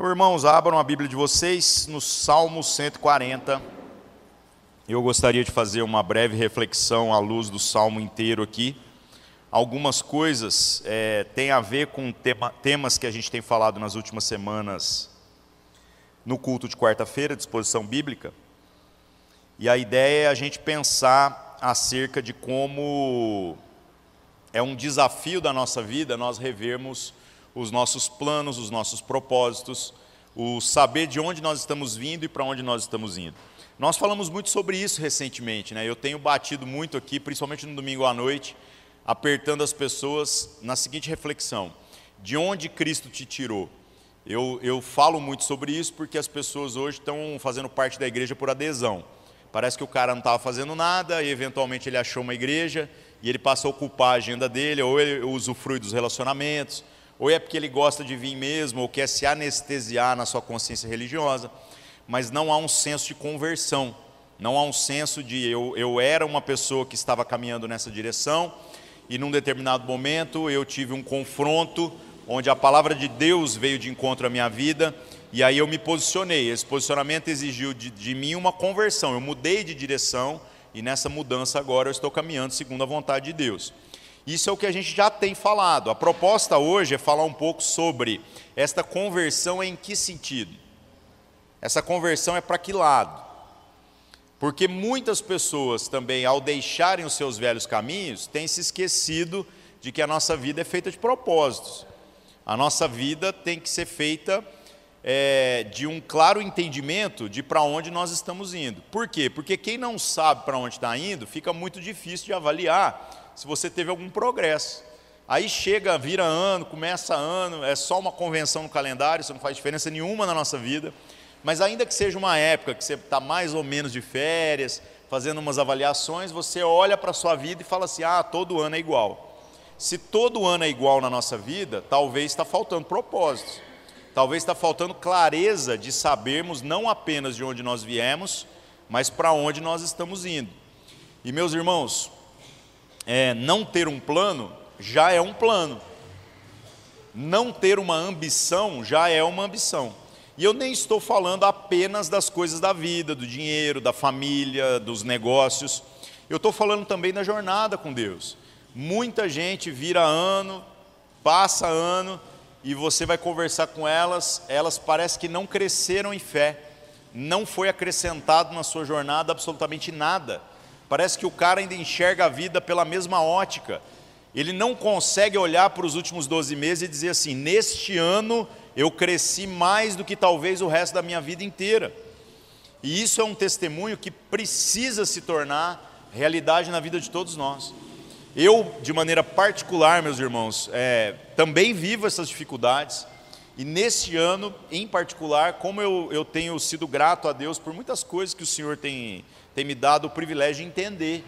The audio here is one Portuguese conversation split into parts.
Então, irmãos, abram a Bíblia de vocês no Salmo 140. Eu gostaria de fazer uma breve reflexão à luz do salmo inteiro aqui. Algumas coisas é, têm a ver com tema, temas que a gente tem falado nas últimas semanas no culto de quarta-feira, disposição bíblica. E a ideia é a gente pensar acerca de como é um desafio da nossa vida nós revermos os nossos planos, os nossos propósitos, o saber de onde nós estamos vindo e para onde nós estamos indo. Nós falamos muito sobre isso recentemente, né? Eu tenho batido muito aqui, principalmente no domingo à noite, apertando as pessoas na seguinte reflexão: de onde Cristo te tirou? Eu, eu falo muito sobre isso porque as pessoas hoje estão fazendo parte da igreja por adesão. Parece que o cara não estava fazendo nada e eventualmente ele achou uma igreja e ele passa a ocupar a agenda dele, ou ele usufrui dos relacionamentos, ou é porque ele gosta de vir mesmo, ou quer se anestesiar na sua consciência religiosa, mas não há um senso de conversão, não há um senso de eu, eu era uma pessoa que estava caminhando nessa direção, e num determinado momento eu tive um confronto, onde a palavra de Deus veio de encontro à minha vida, e aí eu me posicionei. Esse posicionamento exigiu de, de mim uma conversão, eu mudei de direção, e nessa mudança agora eu estou caminhando segundo a vontade de Deus. Isso é o que a gente já tem falado. A proposta hoje é falar um pouco sobre esta conversão em que sentido? Essa conversão é para que lado? Porque muitas pessoas também, ao deixarem os seus velhos caminhos, têm se esquecido de que a nossa vida é feita de propósitos. A nossa vida tem que ser feita é, de um claro entendimento de para onde nós estamos indo. Por quê? Porque quem não sabe para onde está indo, fica muito difícil de avaliar se você teve algum progresso. Aí chega, vira ano, começa ano, é só uma convenção no calendário, isso não faz diferença nenhuma na nossa vida. Mas ainda que seja uma época que você está mais ou menos de férias, fazendo umas avaliações, você olha para a sua vida e fala assim: ah, todo ano é igual. Se todo ano é igual na nossa vida, talvez está faltando propósitos. Talvez está faltando clareza de sabermos não apenas de onde nós viemos, mas para onde nós estamos indo. E meus irmãos, é, não ter um plano já é um plano. Não ter uma ambição já é uma ambição. E eu nem estou falando apenas das coisas da vida, do dinheiro, da família, dos negócios. Eu estou falando também da jornada com Deus. Muita gente vira ano, passa ano, e você vai conversar com elas, elas parecem que não cresceram em fé, não foi acrescentado na sua jornada absolutamente nada. Parece que o cara ainda enxerga a vida pela mesma ótica. Ele não consegue olhar para os últimos 12 meses e dizer assim: neste ano eu cresci mais do que talvez o resto da minha vida inteira. E isso é um testemunho que precisa se tornar realidade na vida de todos nós. Eu, de maneira particular, meus irmãos, é, também vivo essas dificuldades. E nesse ano, em particular, como eu, eu tenho sido grato a Deus por muitas coisas que o Senhor tem, tem me dado o privilégio de entender,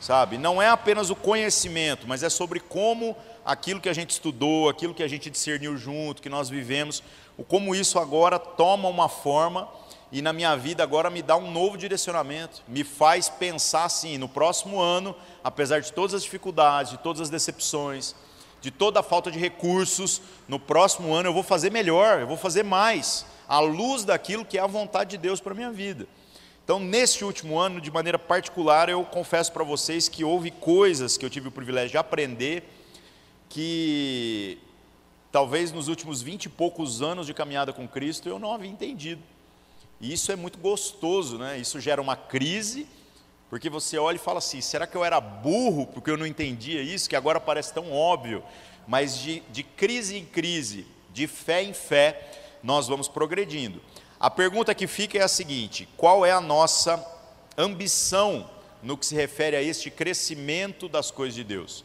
sabe? Não é apenas o conhecimento, mas é sobre como aquilo que a gente estudou, aquilo que a gente discerniu junto, que nós vivemos, como isso agora toma uma forma e na minha vida agora me dá um novo direcionamento, me faz pensar assim, no próximo ano, apesar de todas as dificuldades, de todas as decepções, de toda a falta de recursos, no próximo ano eu vou fazer melhor, eu vou fazer mais, à luz daquilo que é a vontade de Deus para a minha vida. Então, neste último ano, de maneira particular, eu confesso para vocês que houve coisas que eu tive o privilégio de aprender que talvez nos últimos vinte e poucos anos de caminhada com Cristo eu não havia entendido. E isso é muito gostoso, né? Isso gera uma crise, porque você olha e fala assim: será que eu era burro porque eu não entendia isso, que agora parece tão óbvio? Mas de, de crise em crise, de fé em fé, nós vamos progredindo. A pergunta que fica é a seguinte: qual é a nossa ambição no que se refere a este crescimento das coisas de Deus?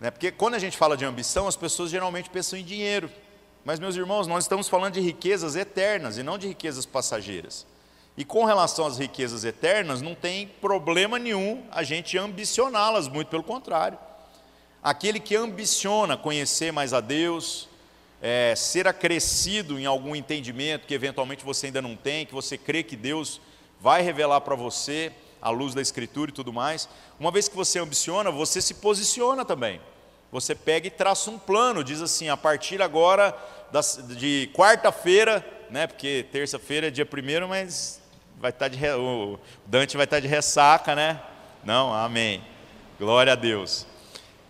Né? Porque quando a gente fala de ambição, as pessoas geralmente pensam em dinheiro. Mas, meus irmãos, nós estamos falando de riquezas eternas e não de riquezas passageiras. E com relação às riquezas eternas, não tem problema nenhum a gente ambicioná-las, muito pelo contrário. Aquele que ambiciona conhecer mais a Deus, é, ser acrescido em algum entendimento que eventualmente você ainda não tem, que você crê que Deus vai revelar para você, à luz da Escritura e tudo mais, uma vez que você ambiciona, você se posiciona também. Você pega e traça um plano, diz assim, a partir agora das, de quarta-feira, né, porque terça-feira é dia primeiro, mas vai estar de, o Dante vai estar de ressaca, né? Não, amém. Glória a Deus.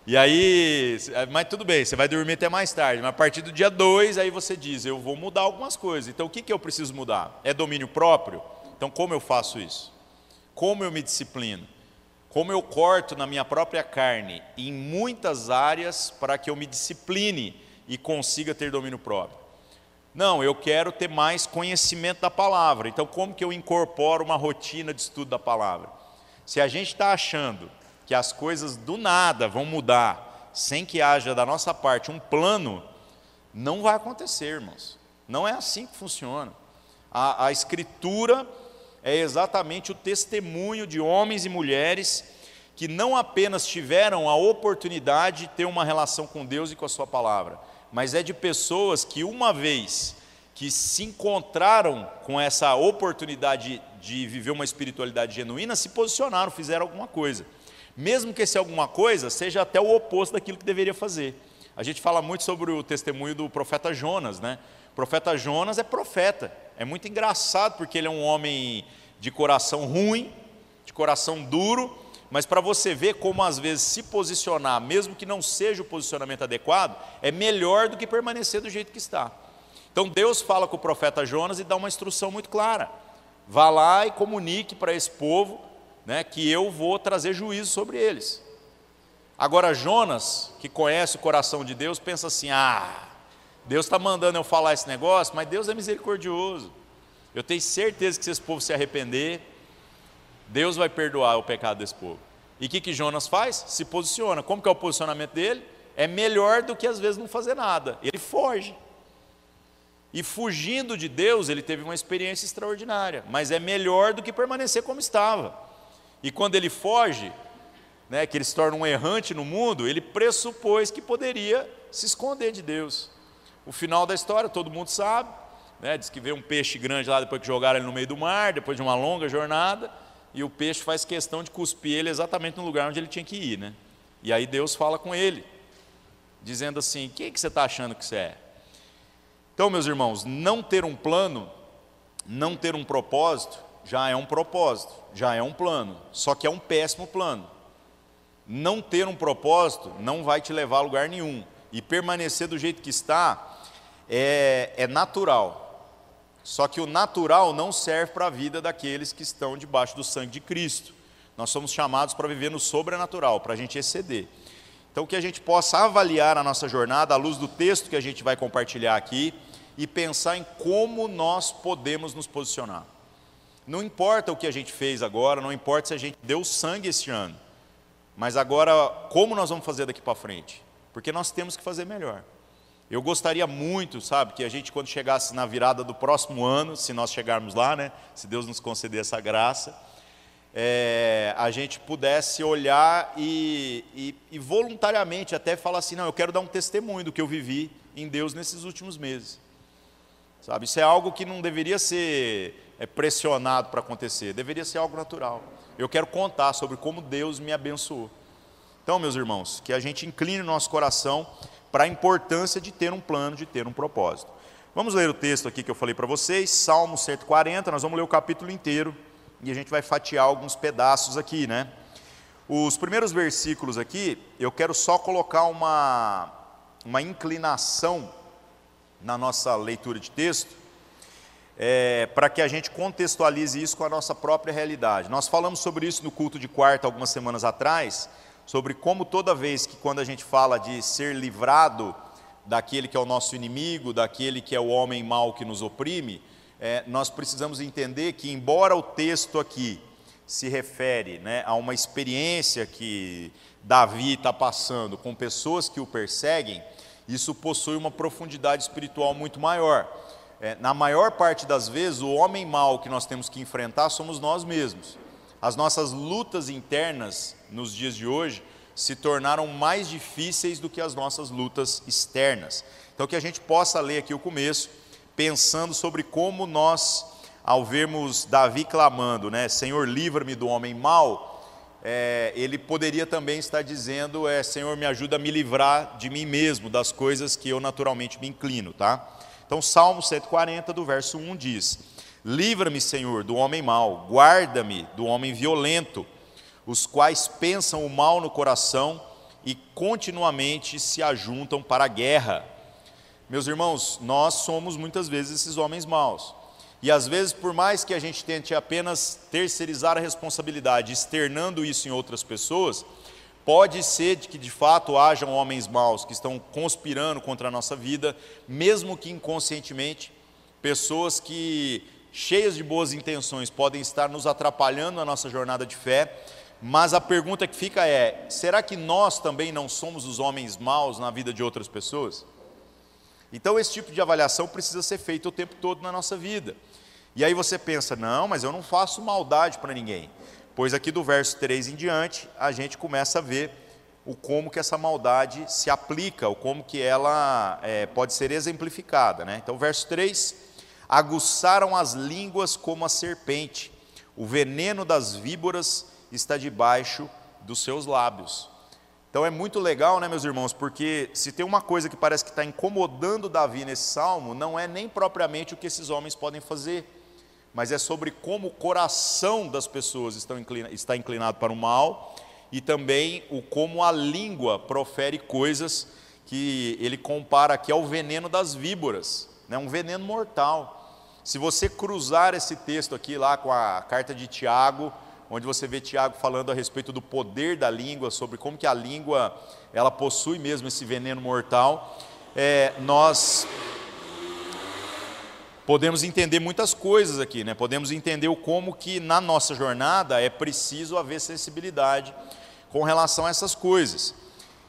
E aí, mas tudo bem, você vai dormir até mais tarde, mas a partir do dia 2, aí você diz, eu vou mudar algumas coisas. Então o que, que eu preciso mudar? É domínio próprio? Então como eu faço isso? Como eu me disciplino? Como eu corto na minha própria carne em muitas áreas para que eu me discipline e consiga ter domínio próprio? Não, eu quero ter mais conhecimento da palavra. Então como que eu incorporo uma rotina de estudo da palavra? Se a gente está achando que as coisas do nada vão mudar sem que haja da nossa parte um plano, não vai acontecer, irmãos. Não é assim que funciona. A, a Escritura é exatamente o testemunho de homens e mulheres que não apenas tiveram a oportunidade de ter uma relação com Deus e com a Sua palavra, mas é de pessoas que, uma vez que se encontraram com essa oportunidade de viver uma espiritualidade genuína, se posicionaram, fizeram alguma coisa mesmo que esse alguma coisa seja até o oposto daquilo que deveria fazer. A gente fala muito sobre o testemunho do profeta Jonas, né? Profeta Jonas é profeta. É muito engraçado porque ele é um homem de coração ruim, de coração duro, mas para você ver como às vezes se posicionar, mesmo que não seja o posicionamento adequado, é melhor do que permanecer do jeito que está. Então Deus fala com o profeta Jonas e dá uma instrução muito clara: vá lá e comunique para esse povo né, que eu vou trazer juízo sobre eles. Agora, Jonas, que conhece o coração de Deus, pensa assim: ah, Deus está mandando eu falar esse negócio, mas Deus é misericordioso. Eu tenho certeza que se esse povo se arrepender, Deus vai perdoar o pecado desse povo. E o que, que Jonas faz? Se posiciona. Como que é o posicionamento dele? É melhor do que às vezes não fazer nada. Ele foge. E fugindo de Deus, ele teve uma experiência extraordinária, mas é melhor do que permanecer como estava. E quando ele foge, né, que ele se torna um errante no mundo, ele pressupôs que poderia se esconder de Deus. O final da história todo mundo sabe, né, diz que veio um peixe grande lá depois que jogaram ele no meio do mar, depois de uma longa jornada, e o peixe faz questão de cuspir ele exatamente no lugar onde ele tinha que ir. Né? E aí Deus fala com ele, dizendo assim: quem é que você está achando que você é? Então, meus irmãos, não ter um plano, não ter um propósito, já é um propósito, já é um plano, só que é um péssimo plano. Não ter um propósito não vai te levar a lugar nenhum, e permanecer do jeito que está é, é natural. Só que o natural não serve para a vida daqueles que estão debaixo do sangue de Cristo. Nós somos chamados para viver no sobrenatural, para a gente exceder. Então, que a gente possa avaliar a nossa jornada à luz do texto que a gente vai compartilhar aqui e pensar em como nós podemos nos posicionar. Não importa o que a gente fez agora, não importa se a gente deu sangue este ano, mas agora, como nós vamos fazer daqui para frente? Porque nós temos que fazer melhor. Eu gostaria muito, sabe, que a gente, quando chegasse na virada do próximo ano, se nós chegarmos lá, né, se Deus nos conceder essa graça, é, a gente pudesse olhar e, e, e voluntariamente até falar assim: não, eu quero dar um testemunho do que eu vivi em Deus nesses últimos meses. Sabe, isso é algo que não deveria ser é, pressionado para acontecer, deveria ser algo natural. Eu quero contar sobre como Deus me abençoou. Então, meus irmãos, que a gente incline o nosso coração para a importância de ter um plano, de ter um propósito. Vamos ler o texto aqui que eu falei para vocês, Salmo 140, nós vamos ler o capítulo inteiro e a gente vai fatiar alguns pedaços aqui, né? Os primeiros versículos aqui, eu quero só colocar uma, uma inclinação na nossa leitura de texto, é, para que a gente contextualize isso com a nossa própria realidade. Nós falamos sobre isso no culto de quarta algumas semanas atrás, sobre como toda vez que quando a gente fala de ser livrado daquele que é o nosso inimigo, daquele que é o homem mau que nos oprime, é, nós precisamos entender que, embora o texto aqui se refere né, a uma experiência que Davi está passando com pessoas que o perseguem, isso possui uma profundidade espiritual muito maior é, na maior parte das vezes, o homem mau que nós temos que enfrentar somos nós mesmos. As nossas lutas internas nos dias de hoje se tornaram mais difíceis do que as nossas lutas externas. Então, que a gente possa ler aqui o começo, pensando sobre como nós, ao vermos Davi clamando, né, Senhor, livra-me do homem mau, é, ele poderia também estar dizendo: é, Senhor, me ajuda a me livrar de mim mesmo, das coisas que eu naturalmente me inclino, tá? Então, Salmo 140, do verso 1 diz: Livra-me, Senhor, do homem mau, guarda-me do homem violento, os quais pensam o mal no coração e continuamente se ajuntam para a guerra. Meus irmãos, nós somos muitas vezes esses homens maus. E às vezes, por mais que a gente tente apenas terceirizar a responsabilidade, externando isso em outras pessoas, pode ser que de fato hajam homens maus que estão conspirando contra a nossa vida, mesmo que inconscientemente, pessoas que, cheias de boas intenções, podem estar nos atrapalhando na nossa jornada de fé, mas a pergunta que fica é: será que nós também não somos os homens maus na vida de outras pessoas? Então, esse tipo de avaliação precisa ser feito o tempo todo na nossa vida. E aí você pensa, não, mas eu não faço maldade para ninguém. Pois aqui do verso 3 em diante, a gente começa a ver o como que essa maldade se aplica, o como que ela é, pode ser exemplificada. Né? Então, verso 3: aguçaram as línguas como a serpente, o veneno das víboras está debaixo dos seus lábios. Então é muito legal, né, meus irmãos, porque se tem uma coisa que parece que está incomodando Davi nesse salmo, não é nem propriamente o que esses homens podem fazer, mas é sobre como o coração das pessoas está inclinado para o mal e também o como a língua profere coisas que ele compara aqui ao veneno das víboras, né, um veneno mortal. Se você cruzar esse texto aqui lá com a carta de Tiago, onde você vê Tiago falando a respeito do poder da língua, sobre como que a língua ela possui mesmo esse veneno mortal, é, nós podemos entender muitas coisas aqui, né? Podemos entender o como que na nossa jornada é preciso haver sensibilidade com relação a essas coisas.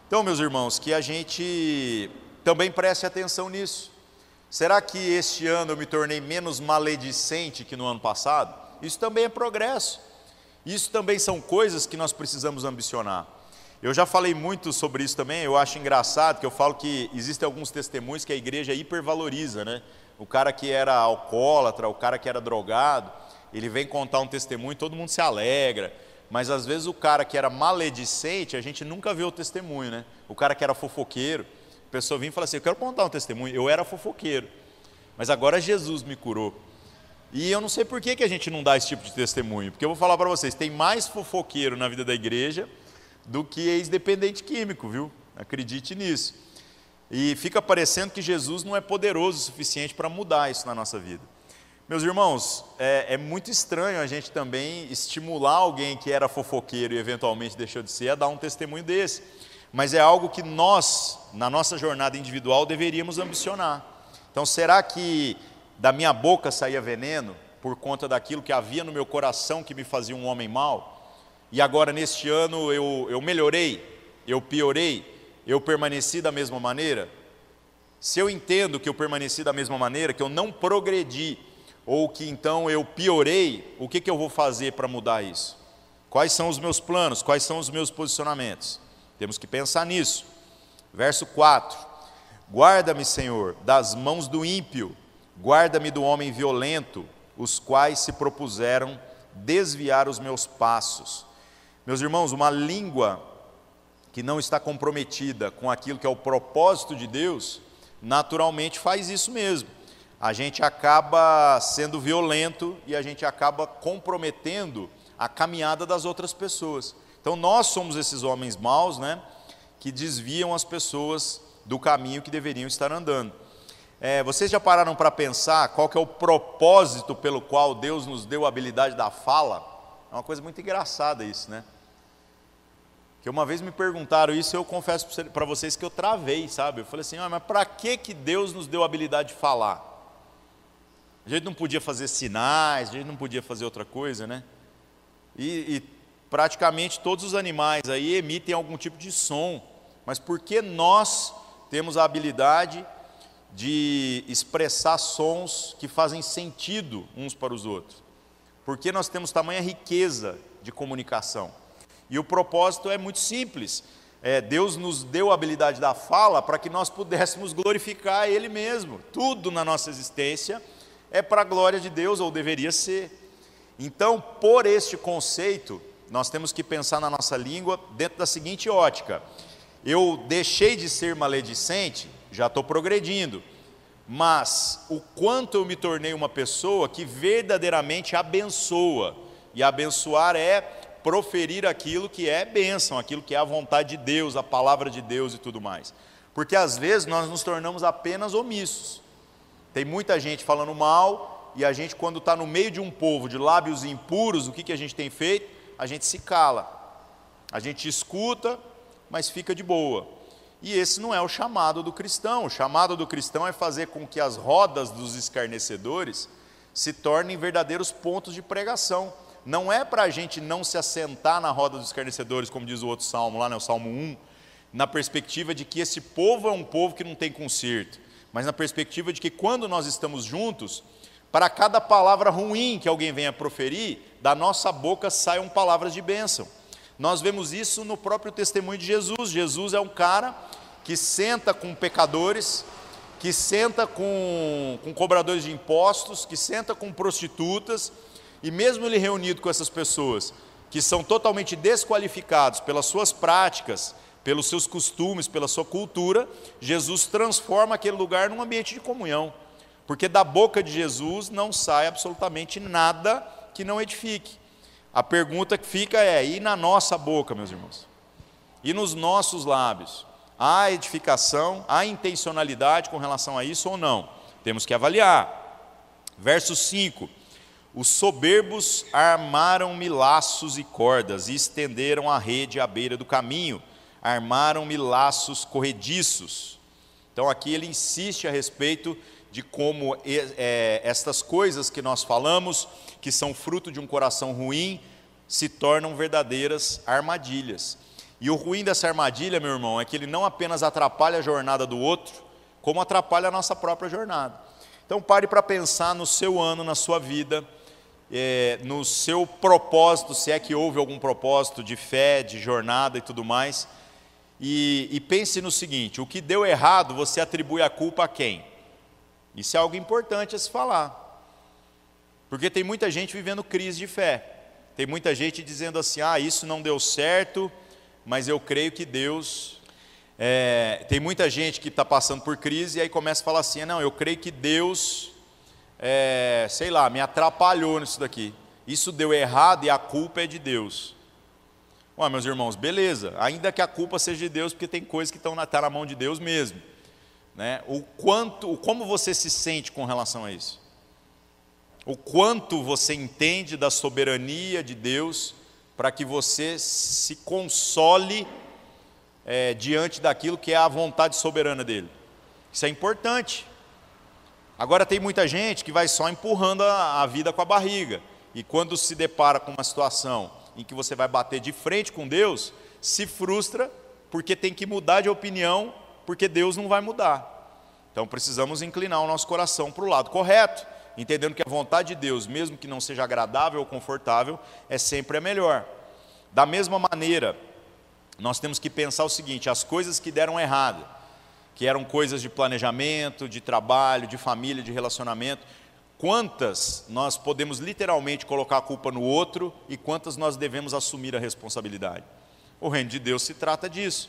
Então, meus irmãos, que a gente também preste atenção nisso. Será que este ano eu me tornei menos maledicente que no ano passado? Isso também é progresso. Isso também são coisas que nós precisamos ambicionar. Eu já falei muito sobre isso também, eu acho engraçado que eu falo que existem alguns testemunhos que a igreja hipervaloriza, né? o cara que era alcoólatra, o cara que era drogado, ele vem contar um testemunho, todo mundo se alegra. Mas às vezes o cara que era maledicente, a gente nunca vê o testemunho, né? O cara que era fofoqueiro, a pessoa vinha e fala assim: Eu quero contar um testemunho, eu era fofoqueiro, mas agora Jesus me curou. E eu não sei por que, que a gente não dá esse tipo de testemunho, porque eu vou falar para vocês: tem mais fofoqueiro na vida da igreja do que ex-dependente químico, viu? Acredite nisso. E fica parecendo que Jesus não é poderoso o suficiente para mudar isso na nossa vida. Meus irmãos, é, é, muito estranho a gente também estimular alguém que era fofoqueiro e eventualmente deixou de ser a dar um testemunho desse. Mas é algo que nós, na nossa jornada individual, deveríamos ambicionar. Então, será que da minha boca saía veneno por conta daquilo que havia no meu coração que me fazia um homem mau? E agora, neste ano, eu, eu melhorei, eu piorei? eu permaneci da mesma maneira? Se eu entendo que eu permaneci da mesma maneira, que eu não progredi, ou que então eu piorei, o que, que eu vou fazer para mudar isso? Quais são os meus planos? Quais são os meus posicionamentos? Temos que pensar nisso. Verso 4: Guarda-me, Senhor, das mãos do ímpio, guarda-me do homem violento, os quais se propuseram desviar os meus passos. Meus irmãos, uma língua que não está comprometida com aquilo que é o propósito de Deus, naturalmente faz isso mesmo. A gente acaba sendo violento e a gente acaba comprometendo a caminhada das outras pessoas. Então nós somos esses homens maus, né, que desviam as pessoas do caminho que deveriam estar andando. É, vocês já pararam para pensar qual que é o propósito pelo qual Deus nos deu a habilidade da fala? É uma coisa muito engraçada isso, né? Que uma vez me perguntaram isso, eu confesso para vocês que eu travei, sabe? Eu falei assim, ah, mas para que, que Deus nos deu a habilidade de falar? A gente não podia fazer sinais, a gente não podia fazer outra coisa, né? E, e praticamente todos os animais aí emitem algum tipo de som, mas por que nós temos a habilidade de expressar sons que fazem sentido uns para os outros? Por que nós temos tamanha riqueza de comunicação? E o propósito é muito simples. É, Deus nos deu a habilidade da fala para que nós pudéssemos glorificar Ele mesmo. Tudo na nossa existência é para a glória de Deus, ou deveria ser. Então, por este conceito, nós temos que pensar na nossa língua dentro da seguinte ótica: eu deixei de ser maledicente, já estou progredindo, mas o quanto eu me tornei uma pessoa que verdadeiramente abençoa, e abençoar é proferir aquilo que é bênção, aquilo que é a vontade de Deus, a palavra de Deus e tudo mais. Porque às vezes nós nos tornamos apenas omissos. Tem muita gente falando mal, e a gente, quando está no meio de um povo de lábios impuros, o que, que a gente tem feito? A gente se cala, a gente escuta, mas fica de boa. E esse não é o chamado do cristão. O chamado do cristão é fazer com que as rodas dos escarnecedores se tornem verdadeiros pontos de pregação. Não é para a gente não se assentar na roda dos escarnecedores, como diz o outro salmo lá, né, o salmo 1, na perspectiva de que esse povo é um povo que não tem conserto, mas na perspectiva de que quando nós estamos juntos, para cada palavra ruim que alguém venha proferir, da nossa boca saiam palavras de bênção. Nós vemos isso no próprio testemunho de Jesus. Jesus é um cara que senta com pecadores, que senta com, com cobradores de impostos, que senta com prostitutas, e mesmo ele reunido com essas pessoas, que são totalmente desqualificados pelas suas práticas, pelos seus costumes, pela sua cultura, Jesus transforma aquele lugar num ambiente de comunhão. Porque da boca de Jesus não sai absolutamente nada que não edifique. A pergunta que fica é: e na nossa boca, meus irmãos? E nos nossos lábios? Há edificação, há intencionalidade com relação a isso ou não? Temos que avaliar. Verso 5: os soberbos armaram-me laços e cordas e estenderam a rede à beira do caminho, armaram-me laços corrediços. Então aqui ele insiste a respeito de como é, estas coisas que nós falamos, que são fruto de um coração ruim, se tornam verdadeiras armadilhas. E o ruim dessa armadilha, meu irmão, é que ele não apenas atrapalha a jornada do outro, como atrapalha a nossa própria jornada. Então pare para pensar no seu ano, na sua vida, é, no seu propósito, se é que houve algum propósito de fé, de jornada e tudo mais, e, e pense no seguinte: o que deu errado, você atribui a culpa a quem? Isso é algo importante a se falar, porque tem muita gente vivendo crise de fé, tem muita gente dizendo assim: ah, isso não deu certo, mas eu creio que Deus. É, tem muita gente que está passando por crise e aí começa a falar assim: não, eu creio que Deus é, sei lá, me atrapalhou nisso daqui. Isso deu errado e a culpa é de Deus. Ué, meus irmãos, beleza, ainda que a culpa seja de Deus, porque tem coisas que estão na, tá na mão de Deus mesmo. Né? O quanto, como você se sente com relação a isso? O quanto você entende da soberania de Deus para que você se console é, diante daquilo que é a vontade soberana dele. Isso é importante. Agora tem muita gente que vai só empurrando a, a vida com a barriga. E quando se depara com uma situação em que você vai bater de frente com Deus, se frustra porque tem que mudar de opinião, porque Deus não vai mudar. Então precisamos inclinar o nosso coração para o lado correto, entendendo que a vontade de Deus, mesmo que não seja agradável ou confortável, é sempre a melhor. Da mesma maneira, nós temos que pensar o seguinte: as coisas que deram errado, que eram coisas de planejamento, de trabalho, de família, de relacionamento. Quantas nós podemos literalmente colocar a culpa no outro e quantas nós devemos assumir a responsabilidade? O reino de Deus se trata disso.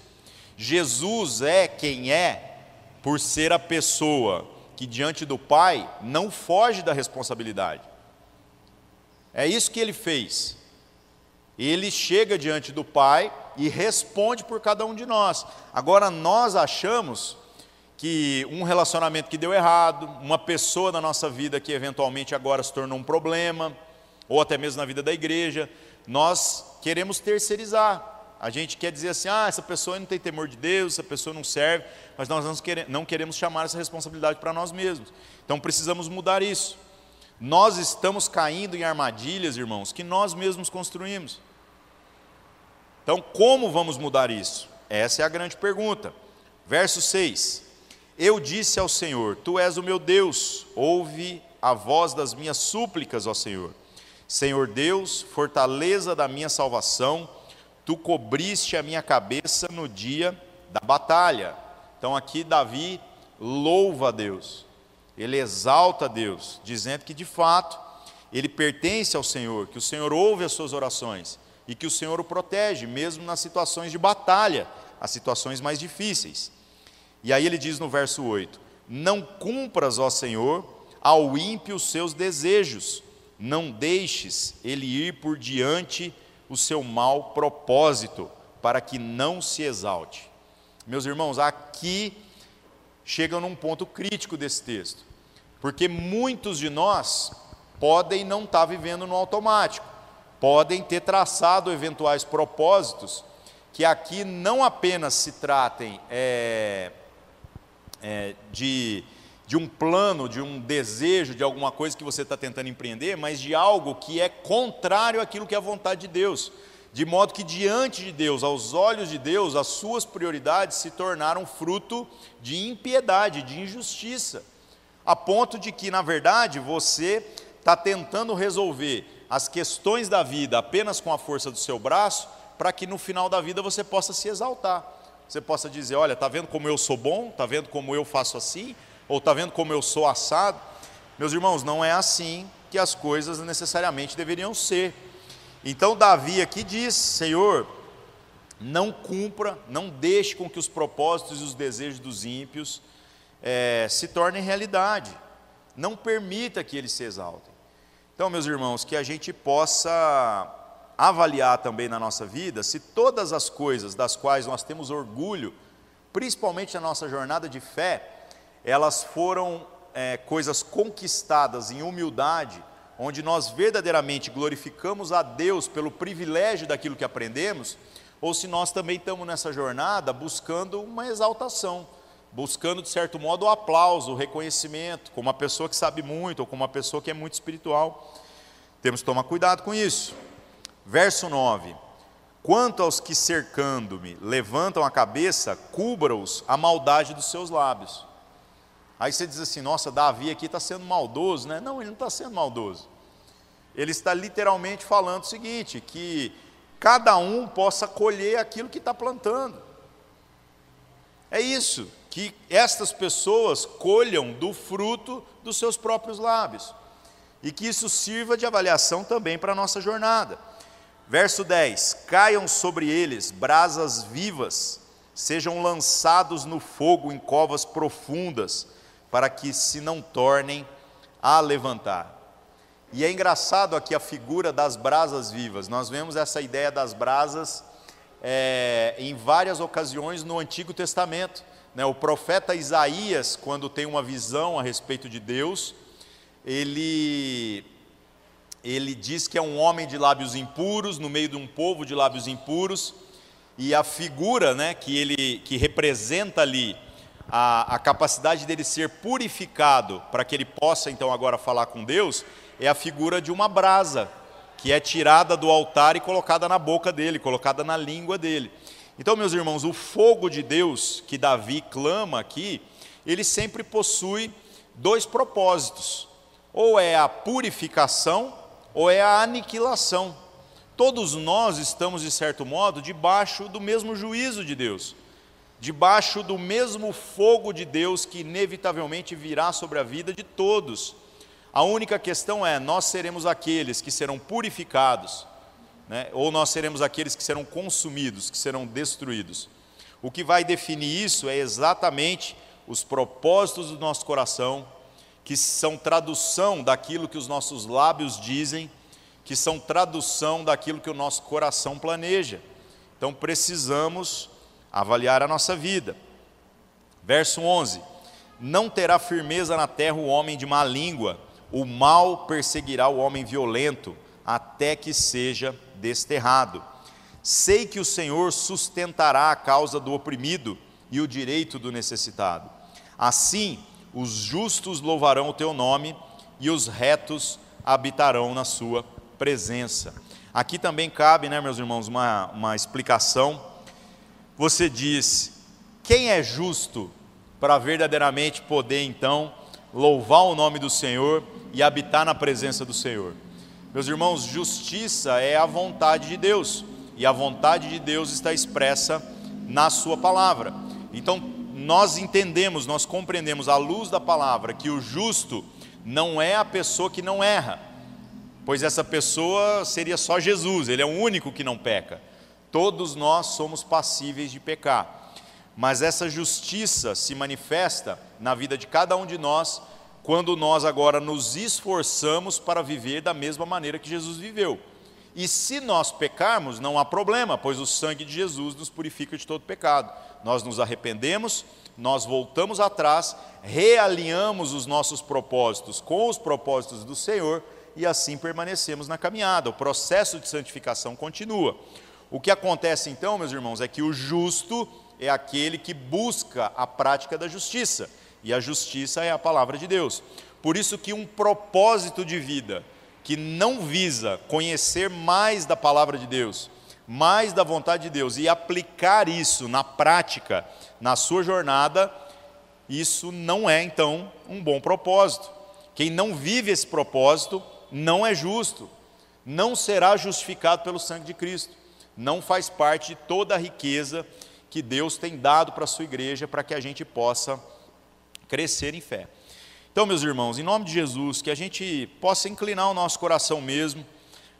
Jesus é quem é por ser a pessoa que diante do Pai não foge da responsabilidade. É isso que ele fez. Ele chega diante do Pai e responde por cada um de nós. Agora, nós achamos que um relacionamento que deu errado, uma pessoa na nossa vida que eventualmente agora se tornou um problema, ou até mesmo na vida da igreja, nós queremos terceirizar. A gente quer dizer assim: ah, essa pessoa não tem temor de Deus, essa pessoa não serve, mas nós não queremos chamar essa responsabilidade para nós mesmos. Então precisamos mudar isso. Nós estamos caindo em armadilhas, irmãos, que nós mesmos construímos. Então, como vamos mudar isso? Essa é a grande pergunta. Verso 6: Eu disse ao Senhor: Tu és o meu Deus, ouve a voz das minhas súplicas, ó Senhor. Senhor Deus, fortaleza da minha salvação, tu cobriste a minha cabeça no dia da batalha. Então aqui Davi louva a Deus, ele exalta a Deus, dizendo que de fato ele pertence ao Senhor, que o Senhor ouve as suas orações e que o Senhor o protege, mesmo nas situações de batalha, as situações mais difíceis. E aí ele diz no verso 8: Não cumpras, ó Senhor, ao ímpio os seus desejos, não deixes ele ir por diante o seu mau propósito, para que não se exalte. Meus irmãos, aqui chega num ponto crítico desse texto, porque muitos de nós podem não estar vivendo no automático, podem ter traçado eventuais propósitos que aqui não apenas se tratem é, é, de, de um plano, de um desejo, de alguma coisa que você está tentando empreender, mas de algo que é contrário àquilo que é a vontade de Deus. De modo que, diante de Deus, aos olhos de Deus, as suas prioridades se tornaram fruto de impiedade, de injustiça, a ponto de que, na verdade, você está tentando resolver as questões da vida apenas com a força do seu braço, para que no final da vida você possa se exaltar. Você possa dizer: Olha, está vendo como eu sou bom? Está vendo como eu faço assim? Ou está vendo como eu sou assado? Meus irmãos, não é assim que as coisas necessariamente deveriam ser. Então, Davi aqui diz: Senhor, não cumpra, não deixe com que os propósitos e os desejos dos ímpios é, se tornem realidade. Não permita que eles se exaltem. Então, meus irmãos, que a gente possa avaliar também na nossa vida se todas as coisas das quais nós temos orgulho, principalmente na nossa jornada de fé, elas foram é, coisas conquistadas em humildade, onde nós verdadeiramente glorificamos a Deus pelo privilégio daquilo que aprendemos, ou se nós também estamos nessa jornada buscando uma exaltação, buscando de certo modo o aplauso, o reconhecimento, como uma pessoa que sabe muito ou como uma pessoa que é muito espiritual. Temos que tomar cuidado com isso. Verso 9: Quanto aos que cercando-me levantam a cabeça, cubra-os a maldade dos seus lábios. Aí você diz assim: nossa, Davi aqui está sendo maldoso, né? Não, ele não está sendo maldoso. Ele está literalmente falando o seguinte: que cada um possa colher aquilo que está plantando. É isso, que estas pessoas colham do fruto dos seus próprios lábios. E que isso sirva de avaliação também para a nossa jornada. Verso 10: Caiam sobre eles brasas vivas, sejam lançados no fogo em covas profundas, para que se não tornem a levantar. E é engraçado aqui a figura das brasas vivas. Nós vemos essa ideia das brasas é, em várias ocasiões no Antigo Testamento. Né? O profeta Isaías, quando tem uma visão a respeito de Deus, ele ele diz que é um homem de lábios impuros, no meio de um povo de lábios impuros, e a figura né, que ele que representa ali a, a capacidade dele ser purificado para que ele possa então agora falar com Deus, é a figura de uma brasa que é tirada do altar e colocada na boca dele, colocada na língua dele. Então, meus irmãos, o fogo de Deus que Davi clama aqui, ele sempre possui dois propósitos: ou é a purificação ou é a aniquilação. Todos nós estamos, de certo modo, debaixo do mesmo juízo de Deus, debaixo do mesmo fogo de Deus que inevitavelmente virá sobre a vida de todos. A única questão é: nós seremos aqueles que serão purificados, né? ou nós seremos aqueles que serão consumidos, que serão destruídos. O que vai definir isso é exatamente os propósitos do nosso coração, que são tradução daquilo que os nossos lábios dizem, que são tradução daquilo que o nosso coração planeja. Então precisamos avaliar a nossa vida. Verso 11: Não terá firmeza na terra o homem de má língua, o mal perseguirá o homem violento, até que seja desterrado. Sei que o Senhor sustentará a causa do oprimido e o direito do necessitado. Assim, os justos louvarão o teu nome e os retos habitarão na sua presença. Aqui também cabe, né, meus irmãos, uma, uma explicação. Você diz: quem é justo para verdadeiramente poder então louvar o nome do Senhor e habitar na presença do Senhor? Meus irmãos, justiça é a vontade de Deus, e a vontade de Deus está expressa na Sua palavra. Então, nós entendemos, nós compreendemos à luz da palavra que o justo não é a pessoa que não erra, pois essa pessoa seria só Jesus, ele é o único que não peca. Todos nós somos passíveis de pecar. Mas essa justiça se manifesta na vida de cada um de nós quando nós agora nos esforçamos para viver da mesma maneira que Jesus viveu. E se nós pecarmos, não há problema, pois o sangue de Jesus nos purifica de todo pecado. Nós nos arrependemos, nós voltamos atrás, realinhamos os nossos propósitos com os propósitos do Senhor e assim permanecemos na caminhada. O processo de santificação continua. O que acontece então, meus irmãos, é que o justo é aquele que busca a prática da justiça, e a justiça é a palavra de Deus. Por isso que um propósito de vida que não visa conhecer mais da palavra de Deus, mais da vontade de Deus e aplicar isso na prática, na sua jornada, isso não é então um bom propósito. Quem não vive esse propósito não é justo, não será justificado pelo sangue de Cristo, não faz parte de toda a riqueza que Deus tem dado para a sua igreja para que a gente possa crescer em fé. Então, meus irmãos, em nome de Jesus, que a gente possa inclinar o nosso coração mesmo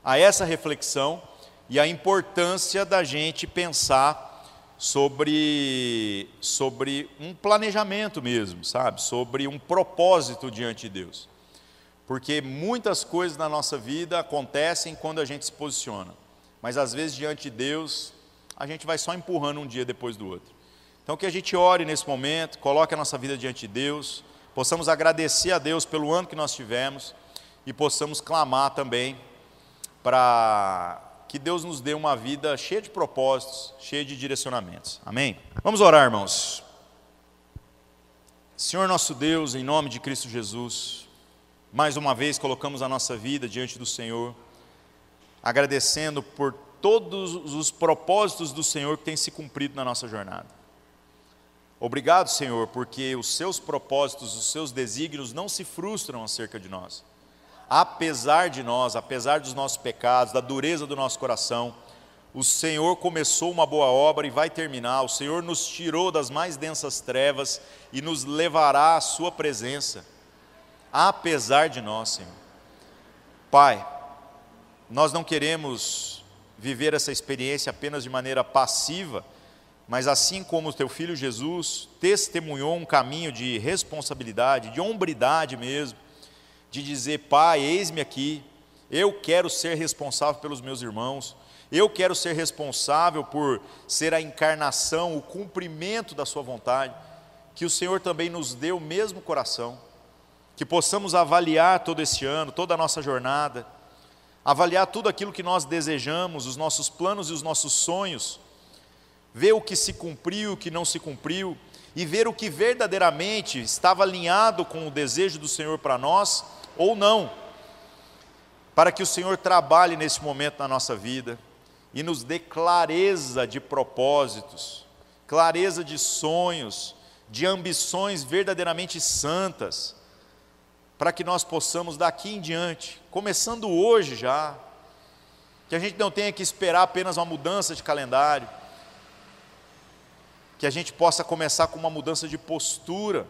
a essa reflexão e a importância da gente pensar sobre, sobre um planejamento mesmo, sabe? Sobre um propósito diante de Deus. Porque muitas coisas na nossa vida acontecem quando a gente se posiciona, mas às vezes diante de Deus, a gente vai só empurrando um dia depois do outro. Então que a gente ore nesse momento, coloque a nossa vida diante de Deus, possamos agradecer a Deus pelo ano que nós tivemos e possamos clamar também para que Deus nos dê uma vida cheia de propósitos, cheia de direcionamentos. Amém? Vamos orar, irmãos. Senhor nosso Deus, em nome de Cristo Jesus, mais uma vez colocamos a nossa vida diante do Senhor, agradecendo por todos os propósitos do Senhor que têm se cumprido na nossa jornada. Obrigado, Senhor, porque os seus propósitos, os seus desígnios não se frustram acerca de nós. Apesar de nós, apesar dos nossos pecados, da dureza do nosso coração, o Senhor começou uma boa obra e vai terminar. O Senhor nos tirou das mais densas trevas e nos levará à Sua presença apesar de nós, Senhor. Pai, nós não queremos viver essa experiência apenas de maneira passiva, mas assim como o teu filho Jesus testemunhou um caminho de responsabilidade, de hombridade mesmo, de dizer: Pai, eis-me aqui, eu quero ser responsável pelos meus irmãos, eu quero ser responsável por ser a encarnação, o cumprimento da Sua vontade, que o Senhor também nos dê o mesmo coração. Que possamos avaliar todo esse ano, toda a nossa jornada, avaliar tudo aquilo que nós desejamos, os nossos planos e os nossos sonhos, ver o que se cumpriu, o que não se cumpriu, e ver o que verdadeiramente estava alinhado com o desejo do Senhor para nós ou não, para que o Senhor trabalhe nesse momento na nossa vida e nos dê clareza de propósitos, clareza de sonhos, de ambições verdadeiramente santas para que nós possamos daqui em diante, começando hoje já, que a gente não tenha que esperar apenas uma mudança de calendário, que a gente possa começar com uma mudança de postura,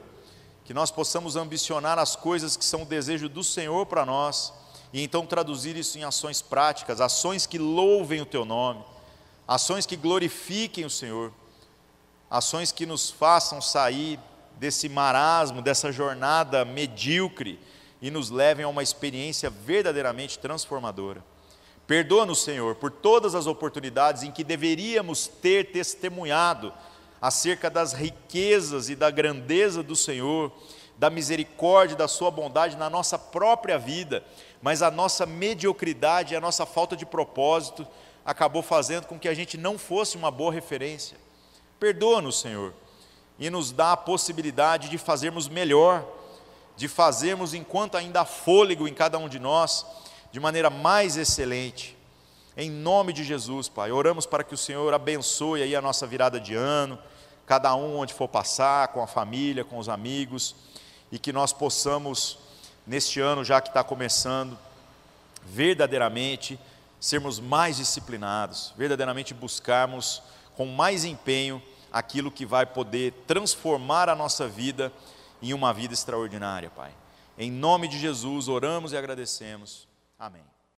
que nós possamos ambicionar as coisas que são o desejo do Senhor para nós, e então traduzir isso em ações práticas, ações que louvem o Teu nome, ações que glorifiquem o Senhor, ações que nos façam sair desse marasmo, dessa jornada medíocre e nos levem a uma experiência verdadeiramente transformadora. Perdoa-nos, Senhor, por todas as oportunidades em que deveríamos ter testemunhado acerca das riquezas e da grandeza do Senhor, da misericórdia, da Sua bondade na nossa própria vida, mas a nossa mediocridade e a nossa falta de propósito acabou fazendo com que a gente não fosse uma boa referência. Perdoa-nos, Senhor e nos dá a possibilidade de fazermos melhor, de fazermos enquanto ainda há fôlego em cada um de nós, de maneira mais excelente. Em nome de Jesus, Pai, oramos para que o Senhor abençoe aí a nossa virada de ano, cada um onde for passar, com a família, com os amigos, e que nós possamos, neste ano já que está começando, verdadeiramente sermos mais disciplinados, verdadeiramente buscarmos com mais empenho aquilo que vai poder transformar a nossa vida em uma vida extraordinária, Pai. Em nome de Jesus, oramos e agradecemos. Amém.